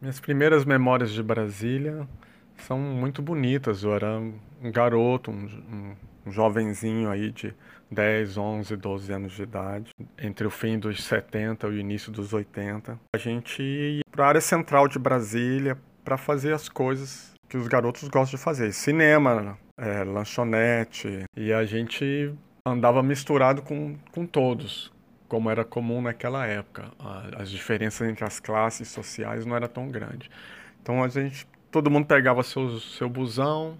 Minhas primeiras memórias de Brasília são muito bonitas. Eu era um garoto, um, um, jovenzinho aí de 10, 11, 12 anos de idade, entre o fim dos 70 e o início dos 80. A gente ia para a área central de Brasília para fazer as coisas que os garotos gostam de fazer: cinema, é, lanchonete. E a gente andava misturado com, com todos, como era comum naquela época. As diferenças entre as classes sociais não era tão grande. Então a gente, todo mundo pegava seu, seu busão,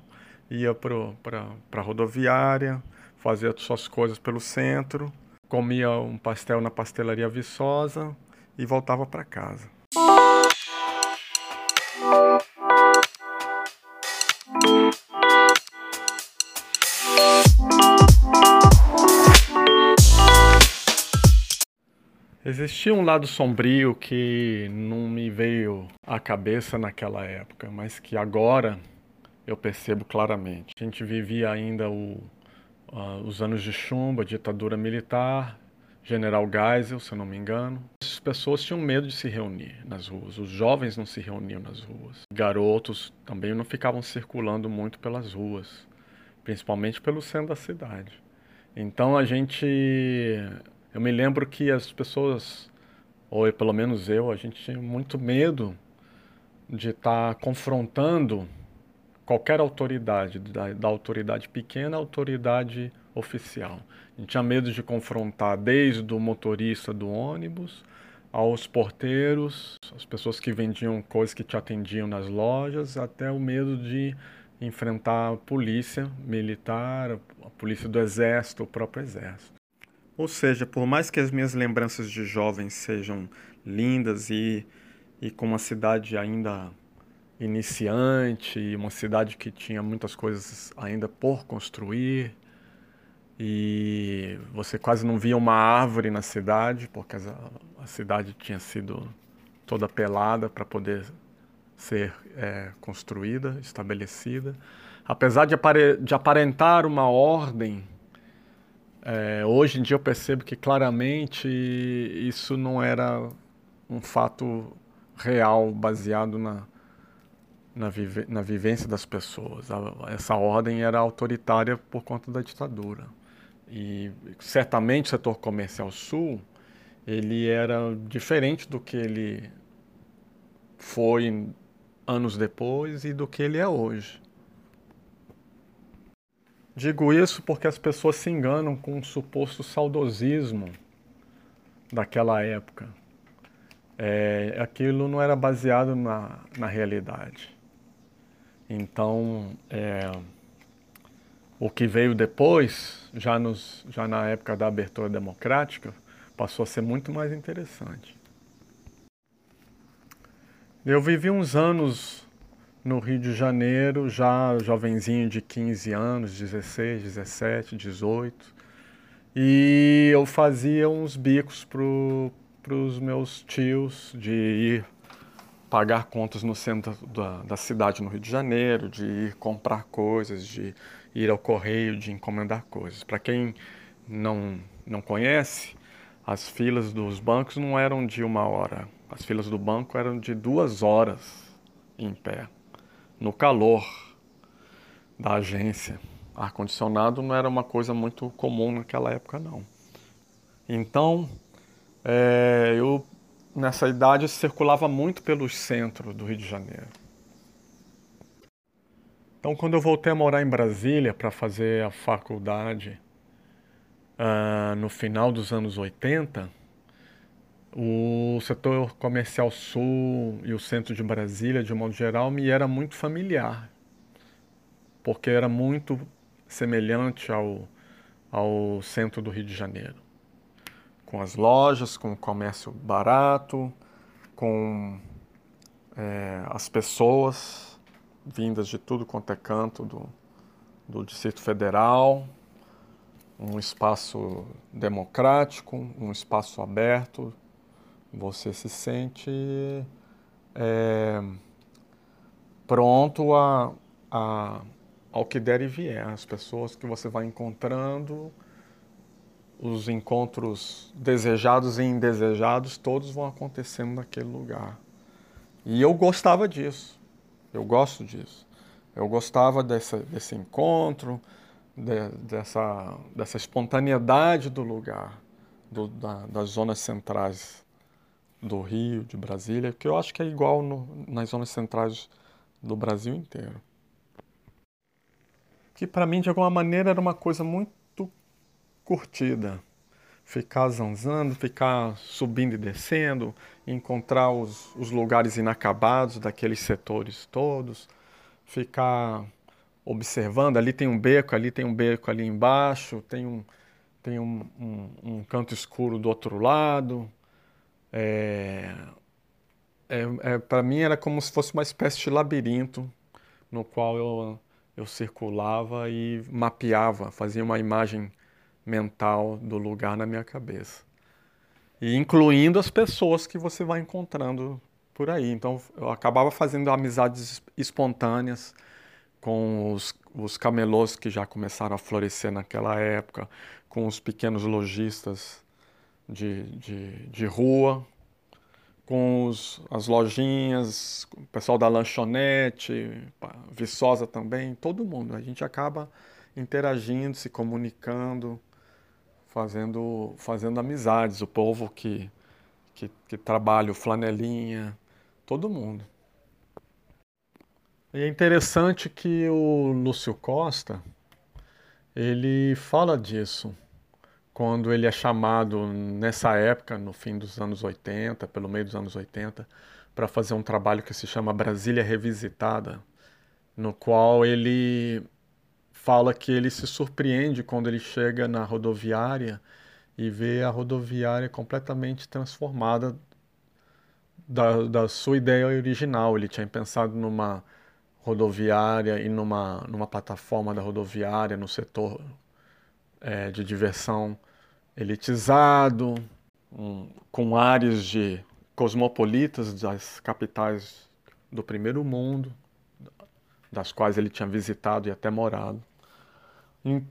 ia para a rodoviária, fazia suas coisas pelo centro, comia um pastel na pastelaria Viçosa e voltava para casa. Existia um lado sombrio que não me veio à cabeça naquela época, mas que agora eu percebo claramente. A gente vivia ainda o, uh, os anos de chumbo, a ditadura militar, General Geisel, se eu não me engano. As pessoas tinham medo de se reunir nas ruas. Os jovens não se reuniam nas ruas. Garotos também não ficavam circulando muito pelas ruas, principalmente pelo centro da cidade. Então a gente eu me lembro que as pessoas, ou pelo menos eu, a gente tinha muito medo de estar tá confrontando qualquer autoridade, da, da, autoridade pequena à autoridade oficial. A gente tinha medo de confrontar desde o motorista do ônibus aos porteiros, as pessoas que vendiam coisas que te atendiam nas lojas, até o medo de enfrentar a polícia militar, a polícia do exército, o próprio exército. Ou seja, por mais que as minhas lembranças de jovem sejam lindas e, e com uma cidade ainda iniciante, uma cidade que tinha muitas coisas ainda por construir, e você quase não via uma árvore na cidade, porque a, cidade tinha sido toda pelada para poder ser é, construída, estabelecida. Apesar de, apare de aparentar uma ordem é, hoje em dia eu percebo que claramente isso não era um fato real baseado na, na, vive, na vivência das pessoas. essa ordem era autoritária por conta da ditadura. E certamente o setor comercial sul ele era diferente do que ele foi anos depois e do que ele é hoje. Digo isso porque as pessoas se enganam com um suposto saudosismo daquela época. É, aquilo não era baseado na, na realidade. Então, é, o que veio depois, já, nos, já na época da abertura democrática, passou a ser muito mais interessante. Eu vivi uns anos no Rio de Janeiro, já jovenzinho de 15 anos, 16, 17, 18. E eu fazia uns bicos para os meus tios de ir pagar contas no centro da, da cidade, no Rio de Janeiro, de ir comprar coisas, de ir ao correio, de encomendar coisas. Para quem não, não conhece, as filas dos bancos não eram de uma hora, as filas do banco eram de duas horas em pé no calor da agência. Ar-condicionado não era uma coisa muito comum naquela época, não. Então, é, eu nessa idade circulava muito pelos centros do Rio de Janeiro. Então, quando eu voltei a morar em Brasília para fazer a faculdade, uh, no final dos anos 80, o setor comercial sul e o centro de Brasília, de modo geral, me era muito familiar, porque era muito semelhante ao, ao centro do Rio de Janeiro. Com as lojas, com o comércio barato, com é, as pessoas vindas de tudo quanto é canto do, do Distrito Federal, um espaço democrático, um espaço aberto, você se sente é, pronto a, a, ao que der e vier. As pessoas que você vai encontrando, os encontros desejados e indesejados, todos vão acontecendo naquele lugar. E eu gostava disso. Eu gosto disso. Eu gostava dessa, desse encontro, de, dessa, dessa espontaneidade do lugar, do, da, das zonas centrais do Rio, de Brasília, que eu acho que é igual no, nas zonas centrais do Brasil inteiro. Que para mim, de alguma maneira, era uma coisa muito curtida. Ficar zanzando, ficar subindo e descendo, encontrar os, os lugares inacabados daqueles setores todos, ficar observando. Ali tem um beco, ali tem um beco ali embaixo, tem um, tem um, um, um canto escuro do outro lado. É, é, é para mim era como se fosse uma espécie de labirinto no qual eu, eu circulava e mapeava, fazia uma imagem mental do lugar na minha cabeça. E incluindo as pessoas que você vai encontrando por aí. Então eu acabava fazendo amizades espontâneas com os, os camelôs que já começaram a florescer naquela época, com os pequenos lojistas de, de, de rua, com os, as lojinhas, o pessoal da lanchonete, Viçosa também, todo mundo. A gente acaba interagindo, se comunicando, fazendo, fazendo amizades. O povo que, que, que trabalha, o flanelinha, todo mundo. E é interessante que o Lúcio Costa, ele fala disso quando ele é chamado nessa época, no fim dos anos 80, pelo meio dos anos 80, para fazer um trabalho que se chama Brasília Revisitada, no qual ele fala que ele se surpreende quando ele chega na rodoviária e vê a rodoviária completamente transformada da, da sua ideia original. Ele tinha pensado numa rodoviária e numa, numa plataforma da rodoviária, no setor é, de diversão elitizado, um, com áreas de cosmopolitas das capitais do primeiro mundo, das quais ele tinha visitado e até morado. E,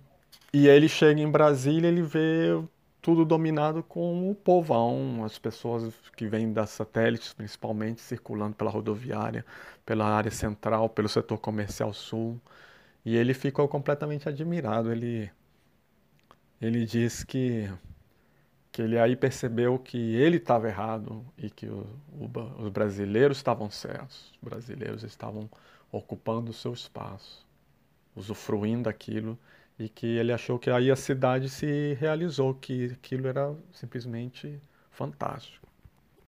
e ele chega em Brasília, ele vê tudo dominado com o povão, as pessoas que vêm das satélites, principalmente, circulando pela rodoviária, pela área central, pelo setor comercial sul. E ele ficou completamente admirado. Ele, ele diz que, que ele aí percebeu que ele estava errado e que o, o, os brasileiros estavam certos. Os brasileiros estavam ocupando o seu espaço, usufruindo daquilo e que ele achou que aí a cidade se realizou, que aquilo era simplesmente fantástico.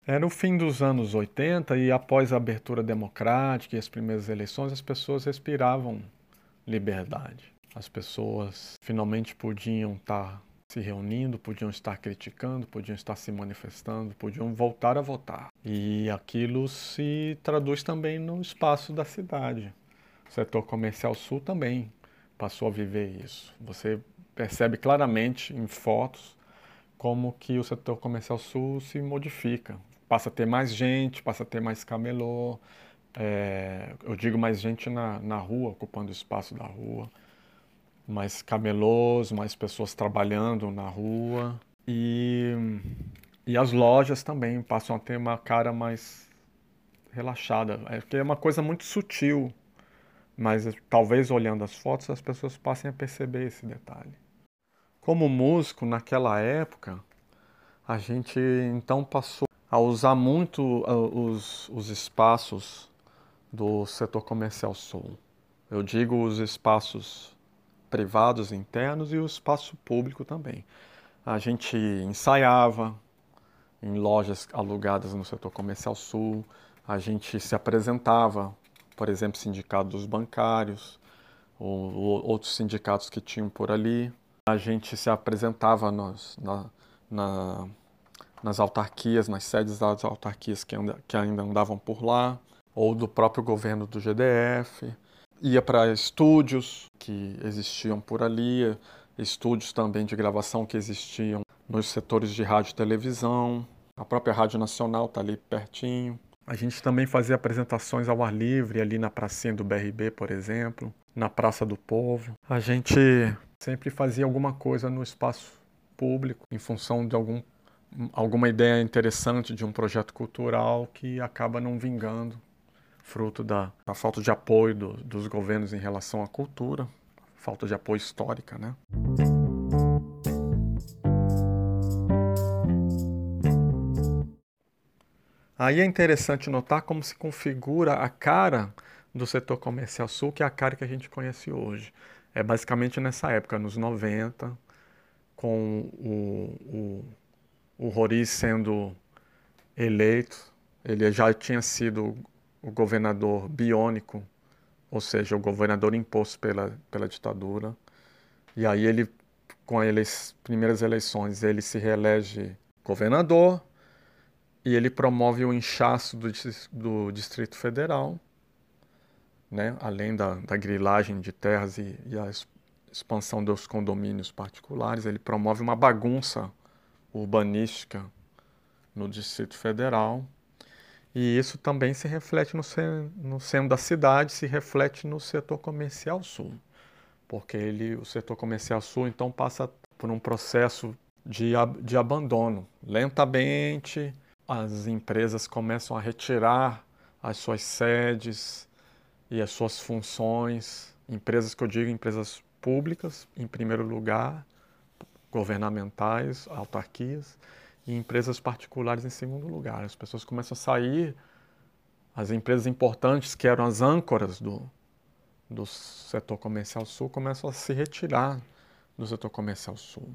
Era o fim dos anos 80 e após a abertura democrática e as primeiras eleições, as pessoas respiravam liberdade. As pessoas finalmente podiam estar se reunindo, podiam estar criticando, podiam estar se manifestando, podiam voltar a votar. E aquilo se traduz também no espaço da cidade. O setor comercial sul também passou a viver isso. Você percebe claramente em fotos como que o setor comercial sul se modifica. Passa a ter mais gente, passa a ter mais camelô, é, eu digo mais gente na, na rua, ocupando espaço da rua, mais camelôs, mais pessoas trabalhando na rua e, e as lojas também passam a ter uma cara mais relaxada, é, é uma coisa muito sutil mas talvez olhando as fotos as pessoas passem a perceber esse detalhe. Como músico, naquela época, a gente então passou a usar muito uh, os, os espaços do setor comercial sul. Eu digo os espaços privados internos e o espaço público também. A gente ensaiava em lojas alugadas no setor comercial sul, a gente se apresentava por exemplo, sindicatos bancários, ou, ou, outros sindicatos que tinham por ali. A gente se apresentava nos, na, na, nas autarquias, nas sedes das autarquias que, anda, que ainda andavam por lá, ou do próprio governo do GDF. Ia para estúdios que existiam por ali, estúdios também de gravação que existiam nos setores de rádio e televisão. A própria Rádio Nacional está ali pertinho. A gente também fazia apresentações ao ar livre, ali na pracinha do BRB, por exemplo, na Praça do Povo. A gente sempre fazia alguma coisa no espaço público, em função de algum alguma ideia interessante de um projeto cultural que acaba não vingando, fruto da, da falta de apoio do, dos governos em relação à cultura, falta de apoio histórica, né? Aí é interessante notar como se configura a cara do setor comercial sul, que é a cara que a gente conhece hoje. É basicamente nessa época, nos 90, com o, o, o Roriz sendo eleito, ele já tinha sido o governador biônico, ou seja, o governador imposto pela, pela ditadura. E aí ele, com as primeiras eleições, ele se reelege governador, e ele promove o inchaço do, do Distrito Federal, né? além da, da grilagem de terras e, e a expansão dos condomínios particulares, ele promove uma bagunça urbanística no Distrito Federal. E isso também se reflete no, no centro da cidade, se reflete no setor comercial sul, porque ele, o setor comercial sul então passa por um processo de, de abandono, lentamente, as empresas começam a retirar as suas sedes e as suas funções. Empresas que eu digo, empresas públicas, em primeiro lugar, governamentais, autarquias, e empresas particulares em segundo lugar. As pessoas começam a sair, as empresas importantes, que eram as âncoras do, do setor comercial sul, começam a se retirar do setor comercial sul,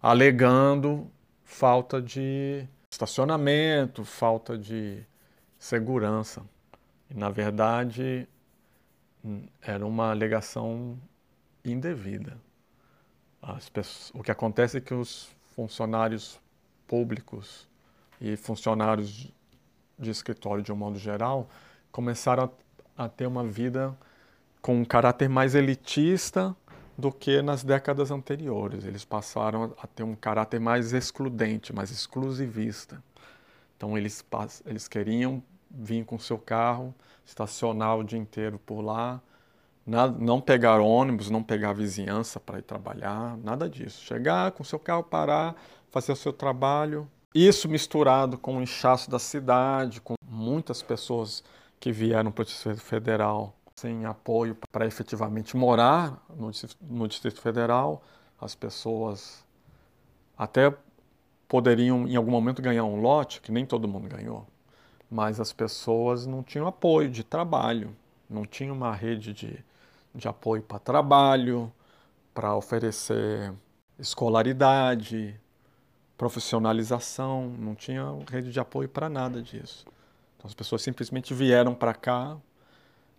alegando falta de estacionamento, falta de segurança. E, na verdade, era uma alegação indevida. Pessoas, o que acontece é que os funcionários públicos e funcionários de escritório, de um modo geral, começaram a, a ter uma vida com um caráter mais elitista do que nas décadas anteriores. Eles passaram a ter um caráter mais excludente, mais exclusivista. Então eles, eles queriam vir com seu carro, estacionar o dia inteiro por lá, não pegar ônibus, não pegar vizinhança para ir trabalhar, nada disso. Chegar com seu carro, parar, fazer o seu trabalho. Isso misturado com o inchaço da cidade, com muitas pessoas que vieram para o Distrito Federal sem apoio para efetivamente morar no, no Distrito Federal. As pessoas até poderiam em algum momento ganhar um lote, que nem todo mundo ganhou, mas as pessoas não tinham apoio de trabalho, não tinha uma rede de, de apoio para trabalho, para oferecer escolaridade, profissionalização, não tinha rede de apoio para nada disso. Então as pessoas simplesmente vieram para cá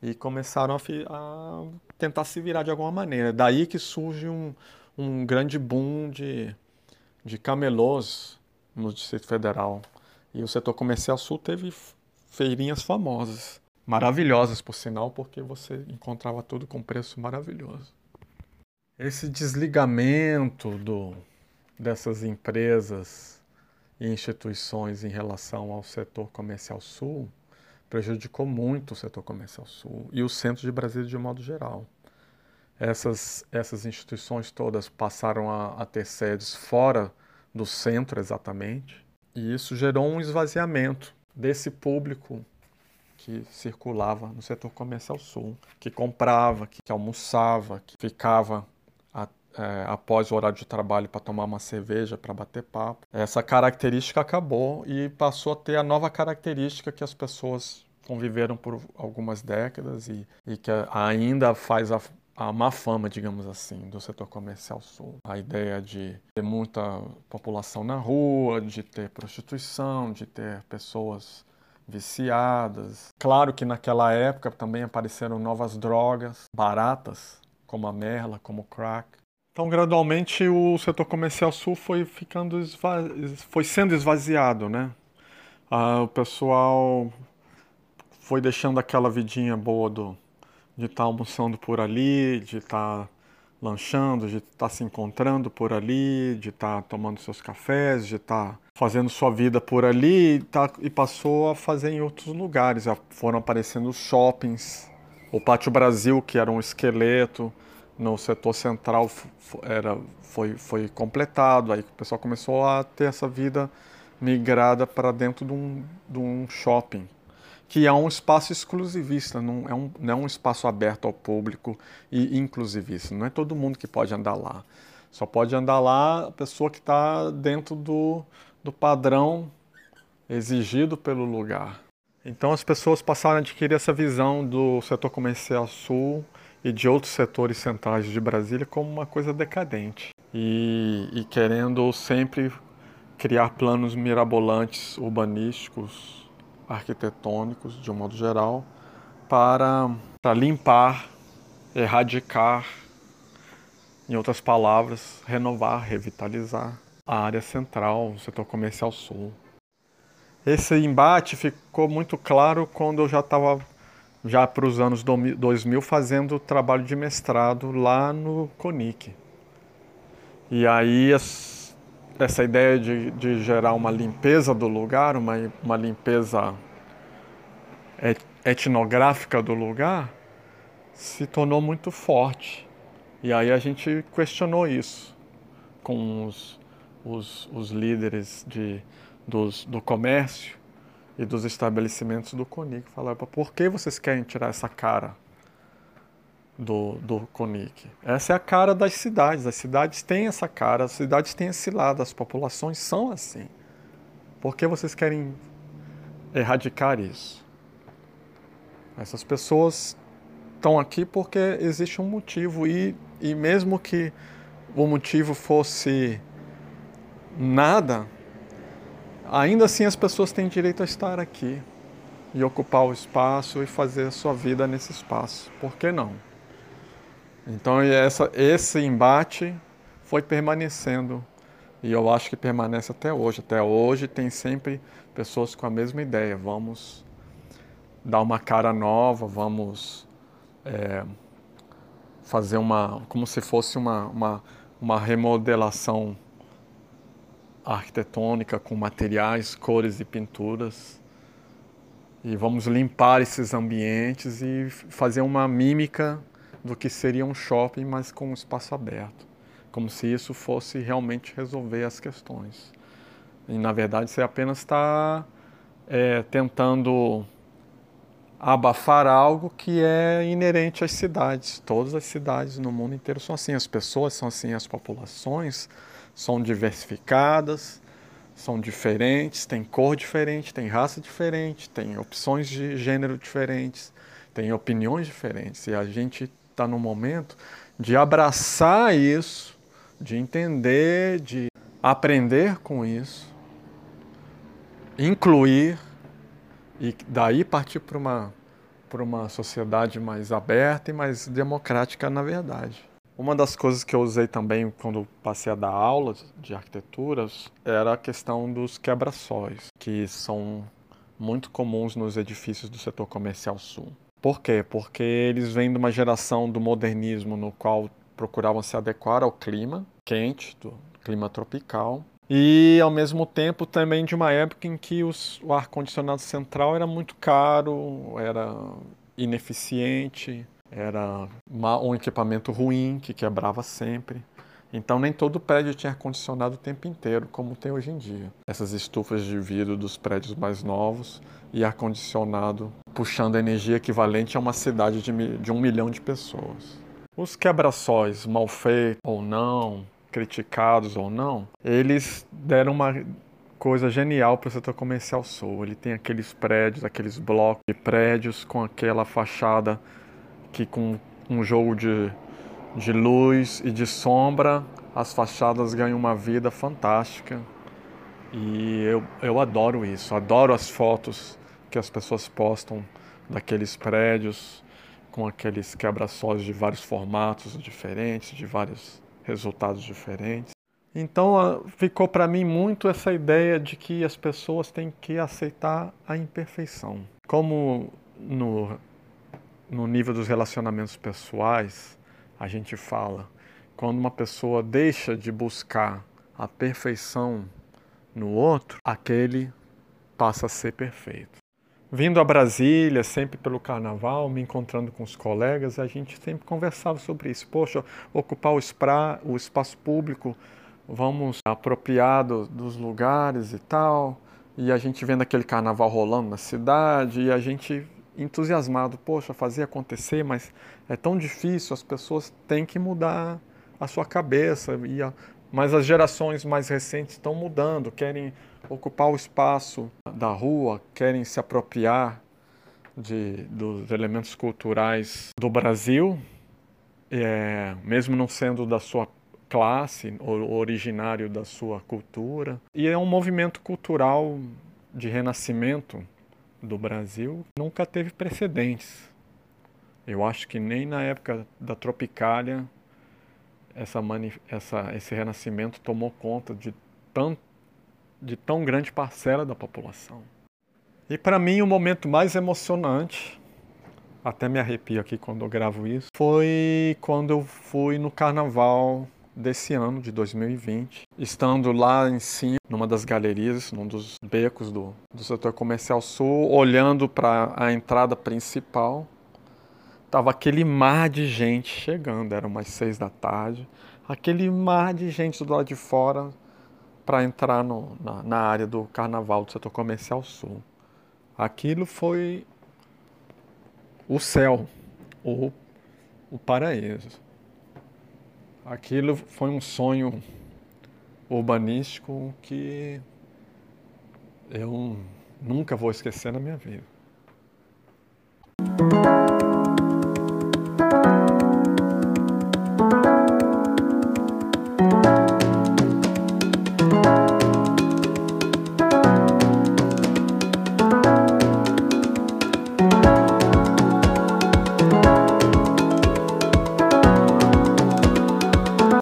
e começaram a, a, tentar se virar de alguma maneira. Daí que surge um, um grande boom de, de camelôs no Distrito Federal. E o setor comercial sul teve feirinhas famosas, maravilhosas por sinal, porque você encontrava tudo com preço maravilhoso. Esse desligamento do, dessas empresas e instituições em relação ao setor comercial sul prejudicou muito o setor comercial sul e o centro de Brasília de modo geral. Essas, essas instituições todas passaram a, a ter sedes fora do centro exatamente, e isso gerou um esvaziamento desse público que circulava no setor comercial sul, que comprava, que, almoçava, que ficava a, é, após o horário de trabalho para tomar uma cerveja, para bater papo. Essa característica acabou e passou a ter a nova característica que as pessoas conviveram por algumas décadas e, e que ainda faz a, a má fama, digamos assim, do setor comercial sul. A ideia de ter muita população na rua, de ter prostituição, de ter pessoas viciadas. Claro que naquela época também apareceram novas drogas baratas, como a merla, como o crack. Então, gradualmente, o setor comercial sul foi ficando foi sendo esvaziado, né? Ah, o pessoal foi deixando aquela vidinha boa do, de estar tá almoçando por ali, de estar tá lanchando, de estar tá se encontrando por ali, de estar tá tomando seus cafés, de estar tá fazendo sua vida por ali e, tá, e passou a fazer em outros lugares. Foram aparecendo shoppings, o Pátio Brasil, que era um esqueleto no setor central era, foi, foi completado, aí o pessoal começou a ter essa vida migrada para dentro de um, de um shopping, que é um espaço exclusivista, não é um, não é um espaço aberto ao público e inclusivista. Não é todo mundo que pode andar lá. Só pode andar lá a pessoa que está dentro do, do padrão exigido pelo lugar. Então as pessoas passaram a adquirir essa visão do setor comercial sul e de outros setores centrais de Brasília como uma coisa decadente e, e querendo sempre criar planos mirabolantes urbanísticos, arquitetônicos, de um modo geral, para, para limpar, erradicar, em outras palavras, renovar, revitalizar a área central, o setor comercial sul. Esse embate ficou muito claro quando eu já estava já para os anos 2000 fazendo trabalho de mestrado lá no CONIC. E aí essa ideia de, de gerar uma limpeza do lugar, uma, uma limpeza etnográfica do lugar, se tornou muito forte. E aí a gente questionou isso com os, os, os líderes de, dos, do comércio e dos estabelecimentos do CONIC. Falava, por que vocês querem tirar essa cara do, do CONIC? Essa é a cara das cidades. As cidades têm essa cara, as cidades têm esse lado, as populações são assim. Por que vocês querem erradicar isso? Essas pessoas estão aqui porque existe um motivo e, e mesmo que o motivo fosse nada, ainda assim as pessoas têm direito a estar aqui e ocupar o espaço e fazer a sua vida nesse espaço. Por que não? Então essa, esse embate foi permanecendo e eu acho que permanece até hoje. Até hoje tem sempre pessoas com a mesma ideia. Vamos dar uma cara nova, vamos é, fazer uma, como se fosse uma, uma, uma remodelação arquitetônica com materiais, cores e pinturas. E vamos limpar esses ambientes e fazer uma mímica do que seria um shopping, mas com um espaço aberto. Como se isso fosse realmente resolver as questões. E na verdade você apenas está é, tentando abafar algo que é inerente às cidades. Todas as cidades no mundo inteiro são assim, as pessoas são assim, as populações são diversificadas, são diferentes, tem cor diferente, tem raça diferente, tem opções de gênero diferentes, tem opiniões diferentes. E a gente está no momento de abraçar isso, de entender, de aprender com isso, incluir e daí partir para uma, uma sociedade mais aberta e mais democrática na verdade. Uma das coisas que eu usei também quando passei a dar aulas de arquiteturas era a questão dos quebra-sóis, que são muito comuns nos edifícios do setor comercial sul. Por quê? Porque eles vêm de uma geração do modernismo no qual procuravam se adequar ao clima quente, do clima tropical, e ao mesmo tempo também de uma época em que os, o ar-condicionado central era muito caro, era ineficiente, era um equipamento ruim que quebrava sempre. Então nem todo prédio tinha ar-condicionado o tempo inteiro, como tem hoje em dia. Essas estufas de vidro dos prédios mais novos e ar-condicionado puxando energia equivalente a uma cidade de, de um milhão de pessoas. Os quebra-sóis, mal feitos ou não, criticados ou não, eles deram uma coisa genial para o setor comercial sul. Ele tem aqueles prédios, aqueles blocos de prédios com aquela fachada que com um jogo de, de luz e de sombra as fachadas ganham uma vida fantástica. E eu, eu adoro isso, adoro as fotos que as pessoas postam daqueles prédios com aqueles quebra-sóis de vários formatos diferentes, de vários resultados diferentes. Então ficou para mim muito essa ideia de que as pessoas têm que aceitar a imperfeição. Como no no nível dos relacionamentos pessoais, a gente fala, quando uma pessoa deixa de buscar a perfeição no outro, aquele passa a ser perfeito. vindo a Brasília, sempre pelo carnaval, me encontrando com os colegas, a gente sempre conversava sobre isso. Poxa, ocupar o, o espaço público, vamos apropriar do, dos lugares e tal. E a gente vendo aquele carnaval rolando na cidade, e a gente entusiasmado, poxa, fazer acontecer, mas é tão difícil, as pessoas têm que mudar a sua cabeça. E a, mas as gerações mais recentes estão mudando, querem ocupar o espaço da rua, querem se apropriar de, dos elementos culturais do Brasil, é, mesmo não sendo da sua classe, originário da sua cultura. E é um movimento cultural de renascimento do Brasil nunca teve precedentes. Eu acho que nem na época da Tropicália essa, essa, esse renascimento tomou conta de tão, de tão grande parcela da população. E para mim o momento mais emocionante, até me arrepio aqui quando eu gravo isso, foi quando eu fui no carnaval desse ano, de 2020, estando lá em cima, numa das galerias, num dos becos do, do setor comercial sul, olhando para a entrada principal, tava aquele mar de gente chegando, eram umas seis da tarde, aquele mar de gente do lado de fora para entrar no, na, na área do carnaval do setor comercial sul. Aquilo foi o céu, ou o paraíso aquilo foi um sonho urbanístico que eu nunca vou esquecer na minha vida.